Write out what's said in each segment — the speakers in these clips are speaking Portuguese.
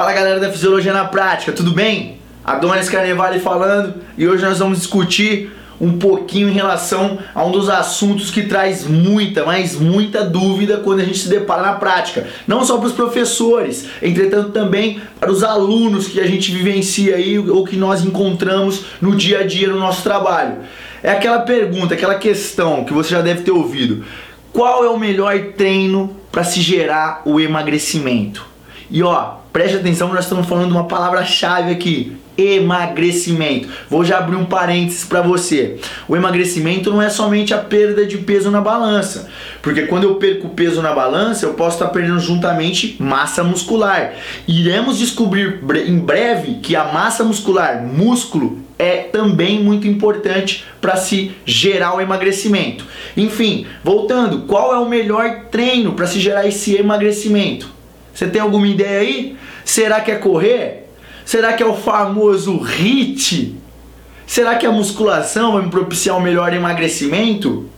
Fala galera da Fisiologia na Prática, tudo bem? Adonis Carnevale falando e hoje nós vamos discutir um pouquinho em relação a um dos assuntos que traz muita, mas muita dúvida quando a gente se depara na prática. Não só para os professores, entretanto também para os alunos que a gente vivencia aí ou que nós encontramos no dia a dia no nosso trabalho. É aquela pergunta, aquela questão que você já deve ter ouvido. Qual é o melhor treino para se gerar o emagrecimento? E ó, preste atenção, nós estamos falando uma palavra-chave aqui: emagrecimento. Vou já abrir um parênteses para você. O emagrecimento não é somente a perda de peso na balança, porque quando eu perco peso na balança, eu posso estar perdendo juntamente massa muscular. Iremos descobrir em breve que a massa muscular, músculo, é também muito importante para se gerar o emagrecimento. Enfim, voltando, qual é o melhor treino para se gerar esse emagrecimento? Você tem alguma ideia aí? Será que é correr? Será que é o famoso HIT? Será que a musculação vai me propiciar um melhor emagrecimento?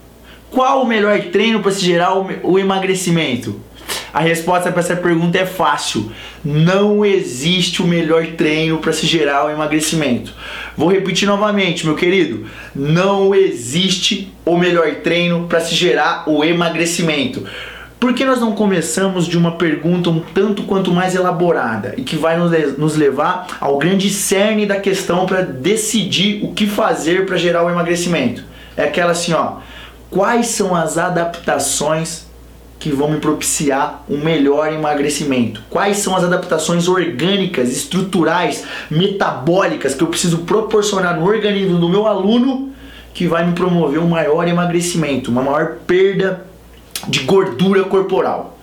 Qual o melhor treino para se gerar o emagrecimento? A resposta para essa pergunta é fácil. Não existe o melhor treino para se gerar o emagrecimento. Vou repetir novamente, meu querido. Não existe o melhor treino para se gerar o emagrecimento. Por que nós não começamos de uma pergunta um tanto quanto mais elaborada e que vai nos levar ao grande cerne da questão para decidir o que fazer para gerar o emagrecimento? É aquela assim, ó. Quais são as adaptações que vão me propiciar um melhor emagrecimento? Quais são as adaptações orgânicas, estruturais, metabólicas que eu preciso proporcionar no organismo do meu aluno que vai me promover um maior emagrecimento, uma maior perda de gordura corporal.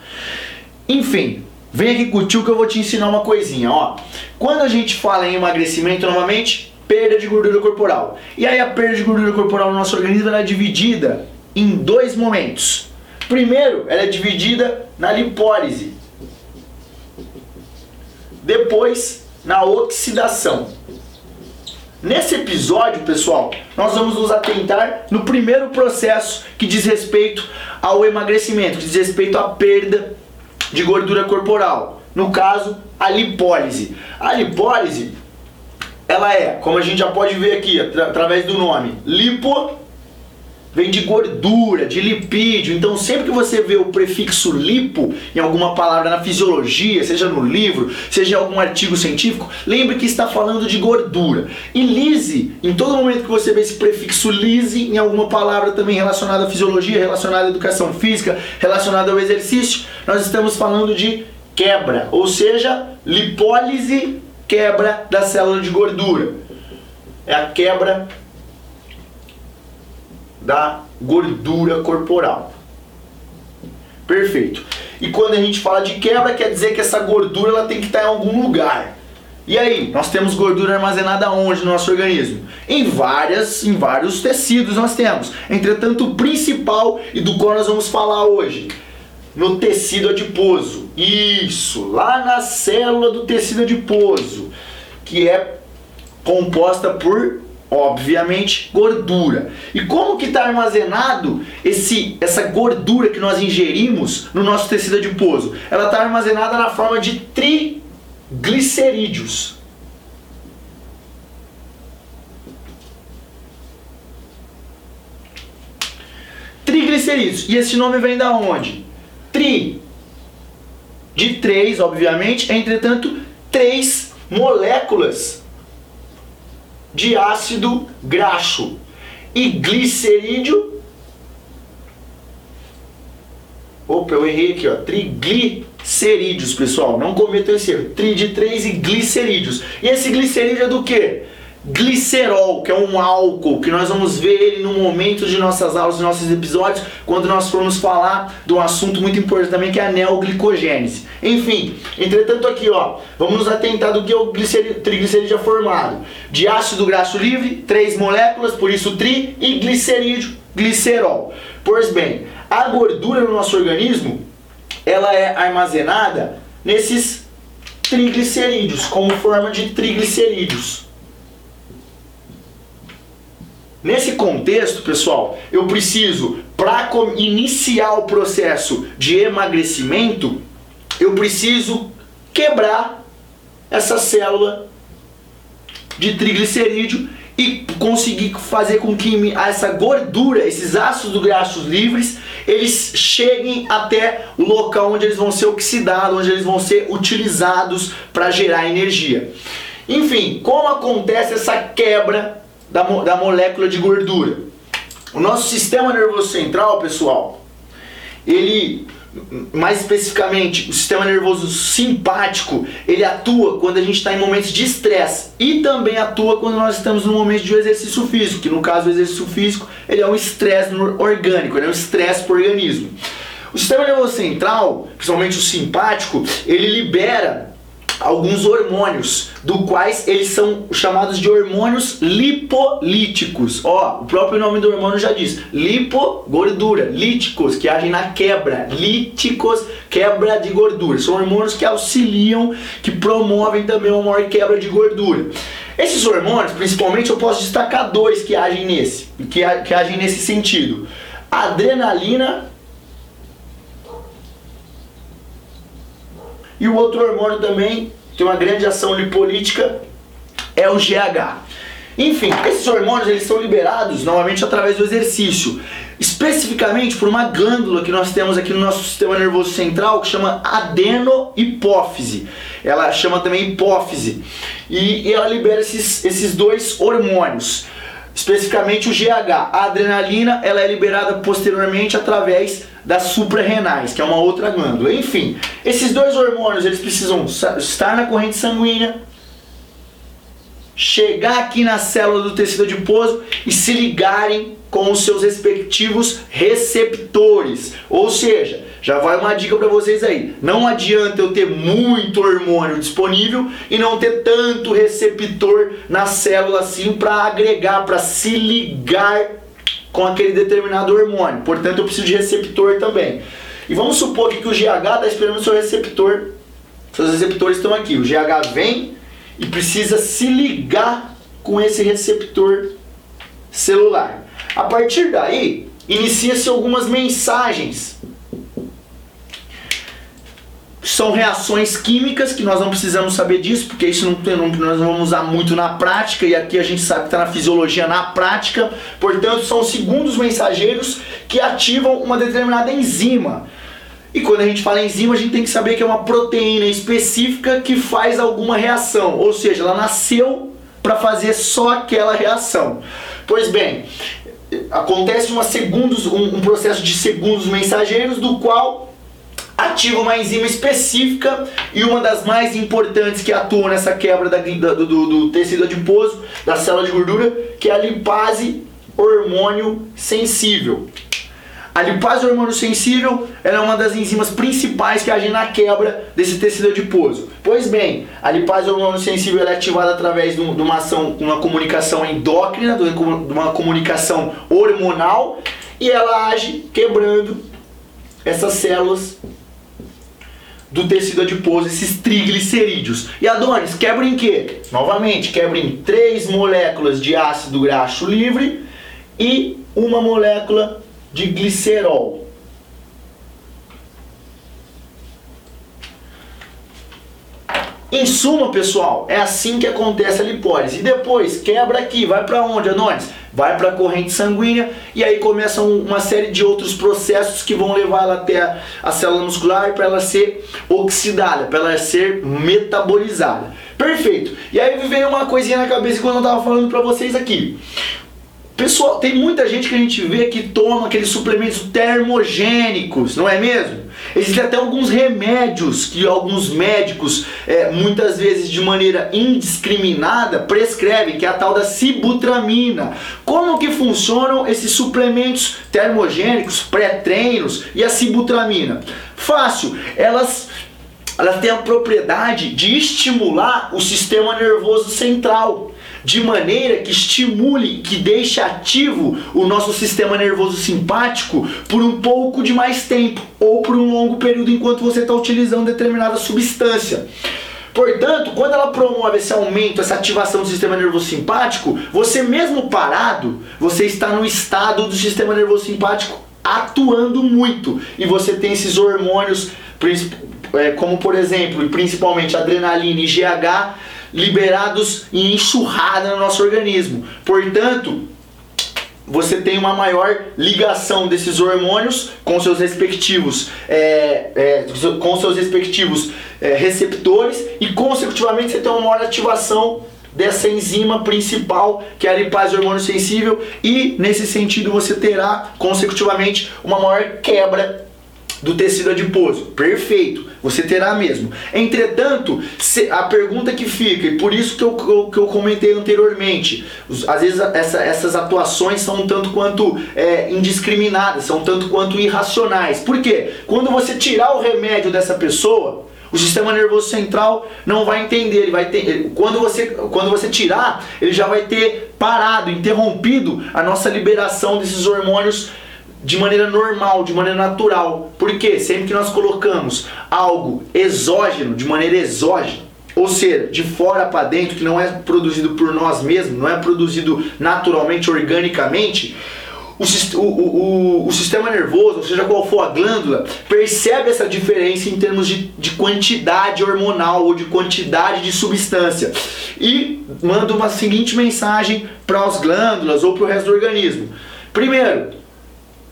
Enfim, vem aqui tio que eu vou te ensinar uma coisinha, ó. Quando a gente fala em emagrecimento, novamente, perda de gordura corporal. E aí a perda de gordura corporal no nosso organismo é dividida em dois momentos. Primeiro, ela é dividida na lipólise. Depois, na oxidação. Nesse episódio, pessoal, nós vamos nos atentar no primeiro processo que diz respeito ao emagrecimento, que diz respeito à perda de gordura corporal. No caso, a lipólise. A lipólise, ela é, como a gente já pode ver aqui, através do nome, lipo vem de gordura, de lipídio. Então, sempre que você vê o prefixo lipo em alguma palavra na fisiologia, seja no livro, seja em algum artigo científico, lembre que está falando de gordura. E lise, em todo momento que você vê esse prefixo lise em alguma palavra também relacionada à fisiologia, relacionada à educação física, relacionada ao exercício, nós estamos falando de quebra, ou seja, lipólise, quebra da célula de gordura. É a quebra da gordura corporal. Perfeito. E quando a gente fala de quebra, quer dizer que essa gordura ela tem que estar em algum lugar. E aí, nós temos gordura armazenada onde no nosso organismo? Em várias, em vários tecidos nós temos. Entretanto, o principal e do qual nós vamos falar hoje, no tecido adiposo. Isso, lá na célula do tecido adiposo, que é composta por obviamente gordura. E como que está armazenado esse, essa gordura que nós ingerimos no nosso tecido adiposo? Ela está armazenada na forma de triglicerídeos. Triglicerídeos. E esse nome vem da onde? Tri de três, obviamente, entretanto, três moléculas de ácido graxo e glicerídeo. Opa, eu errei aqui, ó. Triglicerídeos, pessoal. Não cometam esse erro. Tri de 3 e glicerídeos. E esse glicerídeo é do que? Glicerol, que é um álcool, que nós vamos ver ele no momento de nossas aulas, de nossos episódios, quando nós formos falar de um assunto muito importante também, que é a neoglicogênese. Enfim, entretanto aqui, ó, vamos nos atentar do que é o triglicerídeo formado. De ácido graxo livre, três moléculas, por isso tri, e glicerídeo, glicerol. Pois bem, a gordura no nosso organismo, ela é armazenada nesses triglicerídeos, como forma de triglicerídeos. Nesse contexto, pessoal, eu preciso, para iniciar o processo de emagrecimento, eu preciso quebrar essa célula de triglicerídeo e conseguir fazer com que essa gordura, esses ácidos graxos livres, eles cheguem até o local onde eles vão ser oxidados, onde eles vão ser utilizados para gerar energia. Enfim, como acontece essa quebra da, da molécula de gordura? O nosso sistema nervoso central, pessoal, ele mais especificamente, o sistema nervoso simpático, ele atua quando a gente está em momentos de estresse e também atua quando nós estamos no momento de um exercício físico, que no caso o exercício físico, ele é um estresse orgânico, ele é um estresse para o organismo. O sistema nervoso central, principalmente o simpático, ele libera alguns hormônios, do quais eles são chamados de hormônios lipolíticos. Ó, o próprio nome do hormônio já diz: lipo, gordura, líticos, que agem na quebra, líticos, quebra de gordura. São hormônios que auxiliam, que promovem também uma maior quebra de gordura. Esses hormônios, principalmente, eu posso destacar dois que agem nesse, que, que agem nesse sentido: adrenalina E o outro hormônio também tem uma grande ação lipolítica, é o GH. Enfim, esses hormônios eles são liberados normalmente através do exercício, especificamente por uma glândula que nós temos aqui no nosso sistema nervoso central que chama adenohipófise. Ela chama também hipófise e, e ela libera esses, esses dois hormônios especificamente o GH. A adrenalina ela é liberada posteriormente através das suprarrenais, que é uma outra glândula. Enfim, esses dois hormônios eles precisam estar na corrente sanguínea, chegar aqui na célula do tecido adiposo e se ligarem com os seus respectivos receptores. Ou seja, já vai uma dica para vocês aí. Não adianta eu ter muito hormônio disponível e não ter tanto receptor na célula assim para agregar, para se ligar com aquele determinado hormônio. Portanto, eu preciso de receptor também. E vamos supor que o GH está esperando o seu receptor. Seus receptores estão aqui. O GH vem e precisa se ligar com esse receptor celular. A partir daí, inicia-se algumas mensagens são reações químicas que nós não precisamos saber disso, porque isso não, não, nós não vamos usar muito na prática, e aqui a gente sabe que está na fisiologia na prática, portanto, são segundos mensageiros que ativam uma determinada enzima. E quando a gente fala enzima, a gente tem que saber que é uma proteína específica que faz alguma reação, ou seja, ela nasceu para fazer só aquela reação. Pois bem, acontece uma segundos, um, um processo de segundos mensageiros do qual ativa uma enzima específica e uma das mais importantes que atuam nessa quebra da, do, do, do tecido adiposo, da célula de gordura, que é a lipase hormônio sensível. A lipase hormônio sensível é uma das enzimas principais que agem na quebra desse tecido adiposo. Pois bem, a lipase hormônio sensível é ativada através de uma ação, uma comunicação endócrina, de uma comunicação hormonal, e ela age quebrando essas células do tecido adiposo, esses triglicerídeos. E Adonis, quebra em quê? Novamente, quebra em três moléculas de ácido graxo livre e uma molécula de glicerol. Em suma, pessoal, é assim que acontece a lipólise. E depois quebra aqui, vai para onde, Anones? Vai para a corrente sanguínea e aí começam uma série de outros processos que vão levar ela até a, a célula muscular para ela ser oxidada, para ela ser metabolizada. Perfeito. E aí veio uma coisinha na cabeça quando eu estava falando para vocês aqui. Pessoal, tem muita gente que a gente vê que toma aqueles suplementos termogênicos, não é mesmo? Existem até alguns remédios que alguns médicos, é, muitas vezes de maneira indiscriminada, prescrevem, que é a tal da sibutramina. Como que funcionam esses suplementos termogênicos, pré-treinos e a sibutramina? Fácil, elas elas têm a propriedade de estimular o sistema nervoso central de maneira que estimule, que deixe ativo o nosso sistema nervoso simpático por um pouco de mais tempo ou por um longo período enquanto você está utilizando determinada substância. Portanto, quando ela promove esse aumento, essa ativação do sistema nervoso simpático, você mesmo parado, você está no estado do sistema nervoso simpático atuando muito e você tem esses hormônios é, como por exemplo, e principalmente adrenalina e GH, liberados em enxurrada no nosso organismo. Portanto, você tem uma maior ligação desses hormônios com seus respectivos, é, é, com seus respectivos é, receptores e consecutivamente você tem uma maior ativação dessa enzima principal que é a lipase hormônio sensível e nesse sentido você terá consecutivamente uma maior quebra do tecido adiposo. Perfeito, você terá mesmo. Entretanto, a pergunta que fica, e por isso que eu, que eu comentei anteriormente, às vezes essa, essas atuações são um tanto quanto é, indiscriminadas, são um tanto quanto irracionais. Por quê? Quando você tirar o remédio dessa pessoa, o sistema nervoso central não vai entender, ele vai ter, quando você quando você tirar, ele já vai ter parado, interrompido a nossa liberação desses hormônios de maneira normal, de maneira natural. Porque sempre que nós colocamos algo exógeno, de maneira exógena, ou seja, de fora para dentro, que não é produzido por nós mesmos, não é produzido naturalmente, organicamente, o, o, o, o, sistema nervoso, ou seja, qual for a glândula, percebe essa diferença em termos de, de quantidade hormonal ou de quantidade de substância e manda uma seguinte mensagem para as glândulas ou para o resto do organismo. Primeiro,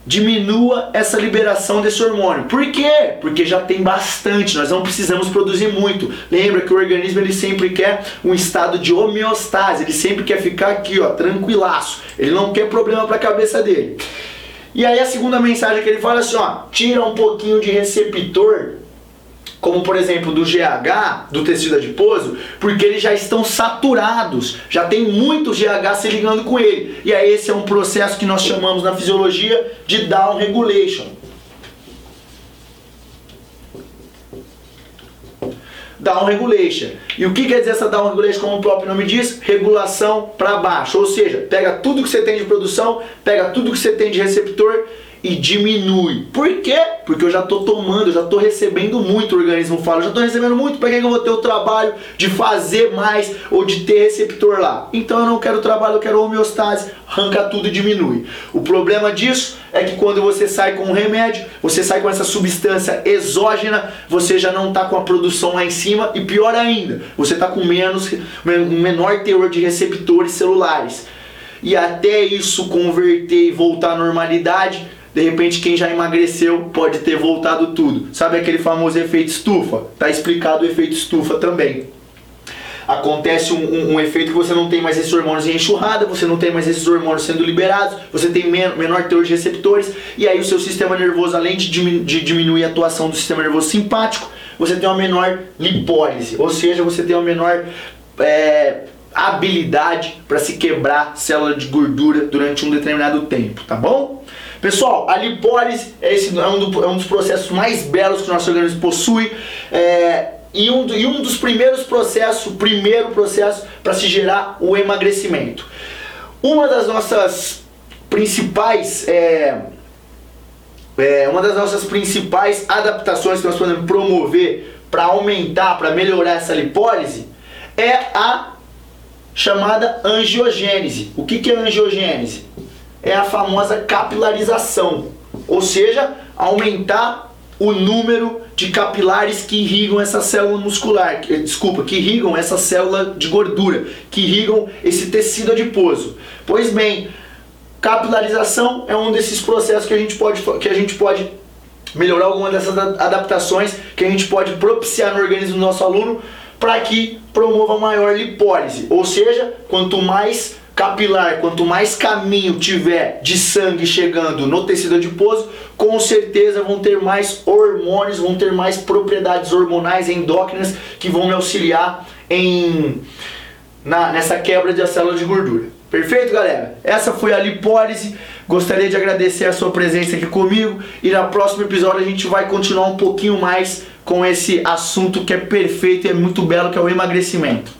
diminua essa liberação desse hormônio. Por quê? Porque já tem bastante, nós não precisamos produzir muito. Lembra que o organismo ele sempre quer um estado de homeostase, ele sempre quer ficar aqui, ó, tranquilaço. Ele não quer problema para a cabeça dele. E aí a segunda mensagem que ele fala assim, ó, tira um pouquinho de receptor como por exemplo do GH, do tecido adiposo, porque eles já estão saturados, já tem muito GH se ligando com ele. E aí esse é um processo que nós chamamos na fisiologia de down regulation. Down regulation. E o que quer dizer essa down regulation, como o próprio nome diz? Regulação para baixo. Ou seja, pega tudo que você tem de produção, pega tudo que você tem de receptor e diminui. Por quê? Porque eu já estou tomando, eu já estou recebendo muito, o organismo fala, eu já estou recebendo muito, para que eu vou ter o trabalho de fazer mais ou de ter receptor lá? Então eu não quero trabalho, eu quero homeostase, arranca tudo e diminui. O problema disso é que quando você sai com um remédio, você sai com essa substância exógena, você já não está com a produção lá em cima e pior ainda, você está com menos, um menor teor de receptores celulares. E até isso converter e voltar à normalidade, de repente quem já emagreceu pode ter voltado tudo. Sabe aquele famoso efeito estufa? Tá explicado o efeito estufa também. Acontece um, um, um, efeito que você não tem mais esses hormônios em enxurrada, você não tem mais esses hormônios sendo liberados, você tem men menor teor de receptores, e aí o seu sistema nervoso, além de, diminu de diminuir a atuação do sistema nervoso simpático, você tem uma menor lipólise, ou seja, você tem uma menor é, habilidade para se quebrar célula de gordura durante um determinado tempo, tá bom? Pessoal, a lipólise é, esse, é, um, do, é um dos processos mais belos que o nosso organismo possui. É, e, um, e um dos primeiros processos, primeiro processo para se gerar o emagrecimento. Uma das nossas principais é, é, uma das nossas principais adaptações que nós podemos promover para aumentar, para melhorar essa lipólise é a chamada angiogênese. O que, que é angiogênese? É a famosa capilarização, ou seja, aumentar o número de capilares que irrigam essa célula muscular, desculpa, que irrigam essa célula de gordura, que irrigam esse tecido adiposo. Pois bem, capilarização é um desses processos que a gente pode, que a gente pode melhorar alguma dessas adaptações que a gente pode propiciar no organismo do nosso aluno para que promova maior lipólise, ou seja, quanto mais capilar, quanto mais caminho tiver de sangue chegando no tecido adiposo, com certeza vão ter mais hormônios, vão ter mais propriedades hormonais endócrinas que vão me auxiliar em na, nessa quebra de célula de gordura. Perfeito, galera? Essa foi a lipólise. Gostaria de agradecer a sua presença aqui comigo e no próximo episódio a gente vai continuar um pouquinho mais com esse assunto que é perfeito e é muito belo, que é o emagrecimento.